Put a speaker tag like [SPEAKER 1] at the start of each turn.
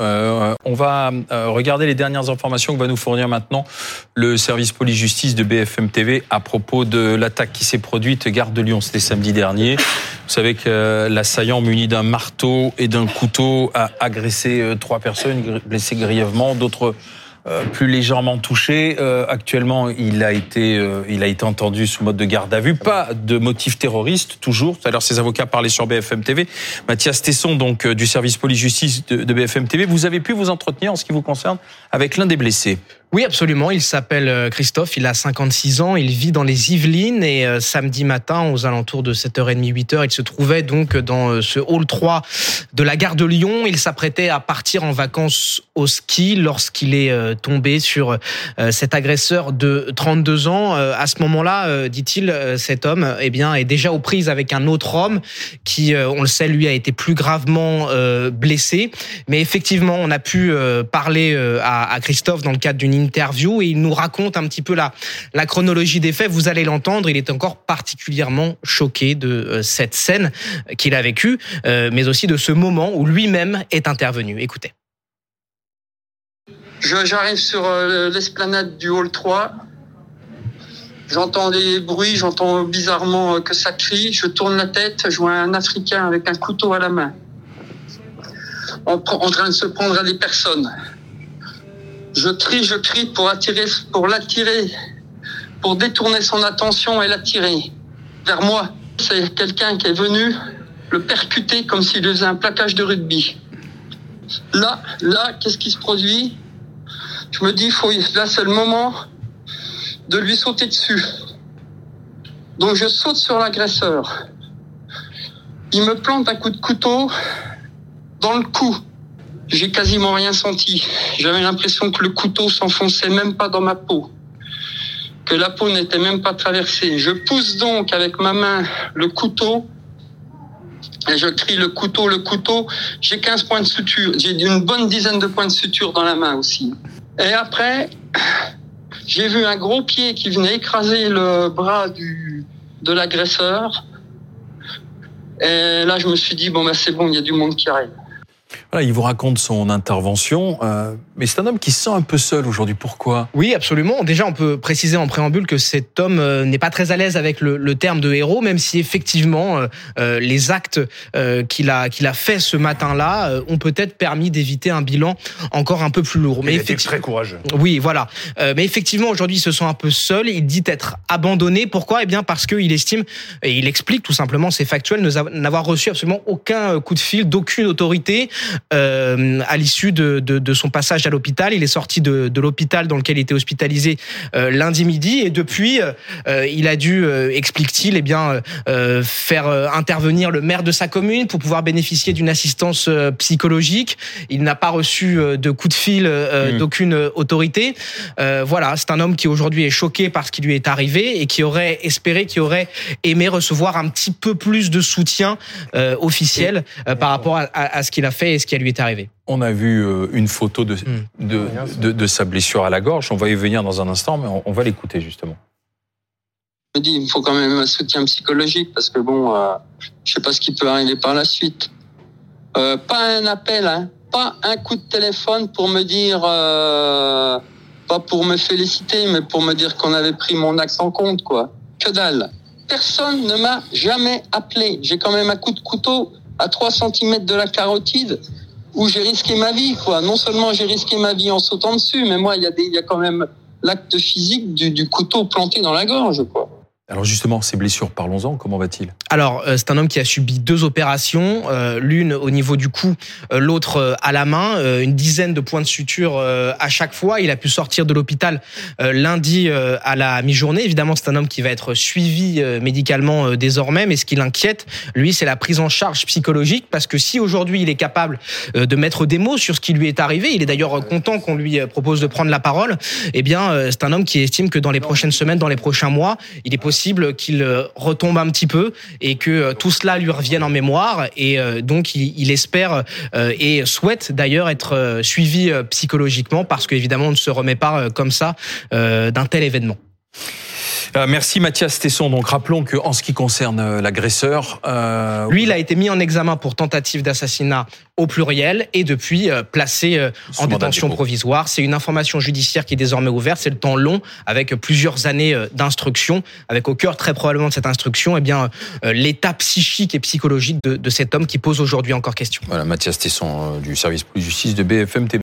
[SPEAKER 1] Euh, on va euh, regarder les dernières informations que va nous fournir maintenant le service police-justice de BFM TV à propos de l'attaque qui s'est produite gare de Lyon. C'était samedi dernier. Vous savez que euh, l'assaillant muni d'un marteau et d'un couteau a agressé trois personnes, blessé grièvement, d'autres euh, plus légèrement touché. Euh, actuellement, il a été, euh, il a été entendu sous mode de garde à vue. Pas de motif terroriste, toujours. Tout à l'heure, ses avocats parlaient sur BFM TV. Mathias Tesson, donc du service police-justice de, de BFM TV, vous avez pu vous entretenir en ce qui vous concerne avec l'un des blessés.
[SPEAKER 2] Oui, absolument. Il s'appelle euh, Christophe, il a 56 ans, il vit dans les Yvelines et euh, samedi matin, aux alentours de 7h30, 8h, il se trouvait donc dans euh, ce hall 3 de la gare de Lyon. Il s'apprêtait à partir en vacances au ski lorsqu'il est tombé sur cet agresseur de 32 ans. À ce moment-là, dit-il, cet homme eh bien, est déjà aux prises avec un autre homme qui, on le sait, lui a été plus gravement blessé. Mais effectivement, on a pu parler à Christophe dans le cadre d'une interview et il nous raconte un petit peu la, chronologie des faits. Vous allez l'entendre, il est encore particulièrement choqué de euh, cette scène qu'il a vécue, euh, mais aussi de ce moment où lui-même est intervenu. Écoutez.
[SPEAKER 3] J'arrive sur euh, l'esplanade du hall 3. J'entends des bruits, j'entends bizarrement que ça crie. Je tourne la tête, je vois un Africain avec un couteau à la main, en train de se prendre à des personnes. Je crie, je crie pour attirer, pour l'attirer, pour détourner son attention et l'attirer vers moi. C'est quelqu'un qui est venu le percuter comme s'il faisait un plaquage de rugby. Là, là, qu'est-ce qui se produit? Je me dis, faut, là, c'est le moment de lui sauter dessus. Donc je saute sur l'agresseur. Il me plante un coup de couteau dans le cou j'ai quasiment rien senti. J'avais l'impression que le couteau s'enfonçait même pas dans ma peau, que la peau n'était même pas traversée. Je pousse donc avec ma main le couteau et je crie le couteau, le couteau. J'ai 15 points de suture. J'ai une bonne dizaine de points de suture dans la main aussi. Et après, j'ai vu un gros pied qui venait écraser le bras du, de l'agresseur. Et là, je me suis dit, bon, ben, c'est bon, il y a du monde qui arrive.
[SPEAKER 1] Voilà, il vous raconte son intervention, euh, mais c'est un homme qui se sent un peu seul aujourd'hui. Pourquoi?
[SPEAKER 2] Oui, absolument. Déjà, on peut préciser en préambule que cet homme euh, n'est pas très à l'aise avec le, le, terme de héros, même si effectivement euh, euh les actes euh, qu'il a qu'il a fait ce matin-là ont peut-être permis d'éviter un bilan encore un peu plus lourd.
[SPEAKER 4] Mais il très courageux.
[SPEAKER 2] Oui, voilà. mais effectivement, aujourd'hui, il se sent un peu seul. Il dit être abandonné. Pourquoi? Eh bien, parce qu'il estime et il explique tout simplement, c'est factuel, n'avoir reçu absolument aucun coup de fil d'aucune autorité euh, à l'issue de, de, de, son passage à l'hôpital. Il est sorti de, de l'hôpital dans lequel il était hospitalisé euh, lundi midi et depuis, euh, il a dû, explique-t-il, eh bien faire intervenir le maire de sa commune pour pouvoir bénéficier d'une assistance psychologique. Il n'a pas reçu de coup de fil mmh. d'aucune autorité. voilà, c'est un homme qui aujourd'hui est choqué par ce qui lui est arrivé et qui aurait espéré, qui aurait aimé recevoir un petit peu plus de soutien officiel par rapport à, à, à ce qu'il a fait et ce qui lui est arrivé.
[SPEAKER 1] On a vu euh, une photo de, hmm. de, de, de, sa blessure à la gorge. On va y venir dans un instant, mais on, on va l'écouter justement.
[SPEAKER 3] Je me dis, il faut quand même un soutien psychologique parce que bon, euh, je sais pas ce qui peut arriver par la suite. Euh, pas un appel, hein, pas un coup de téléphone pour me dire, euh, pas pour me féliciter, mais pour me dire qu'on avait pris mon axe en compte, quoi. Que dalle. Personne ne m'a jamais appelé. J'ai quand même un coup de couteau à 3 cm de la carotide où j'ai risqué ma vie, quoi. Non seulement j'ai risqué ma vie en sautant dessus, mais moi, il y a y a quand même l'acte physique du, du, couteau planté dans la gorge, quoi.
[SPEAKER 1] Alors justement, ces blessures, parlons-en, comment va-t-il?
[SPEAKER 2] Alors, euh, c'est un homme qui a subi deux opérations, euh, l'une au niveau du cou, euh, l'autre à la main, une dizaine de points de suture à chaque fois. Il a pu sortir de l'hôpital lundi à la mi-journée. Évidemment, c'est un homme qui va être suivi médicalement désormais, mais ce qui l'inquiète, lui, c'est la prise en charge psychologique, parce que si aujourd'hui il est capable de mettre des mots sur ce qui lui est arrivé, il est d'ailleurs content qu'on lui propose de prendre la parole, eh bien, c'est un homme qui estime que dans les prochaines semaines, dans les prochains mois, il est possible qu'il euh, retombe un petit peu et que euh, tout cela lui revienne en mémoire. Et euh, donc, il, espère et souhaite d'ailleurs être suivi psychologiquement parce qu'évidemment, on ne se remet pas comme ça d'un tel événement.
[SPEAKER 1] Euh, merci Mathias Tesson. Donc rappelons que en ce qui concerne euh, l'agresseur,
[SPEAKER 2] euh... lui, il a été mis en examen pour tentative d'assassinat au pluriel et depuis euh, placé en détention provisoire. C'est une information judiciaire qui est désormais ouverte. C'est le temps long avec plusieurs années d'instruction, avec au cœur très probablement de cette instruction, eh bien l'état psychique et psychologique de, de, cet homme qui pose aujourd'hui encore question.
[SPEAKER 1] Voilà, Mathias Tesson du service police justice de BFM TV.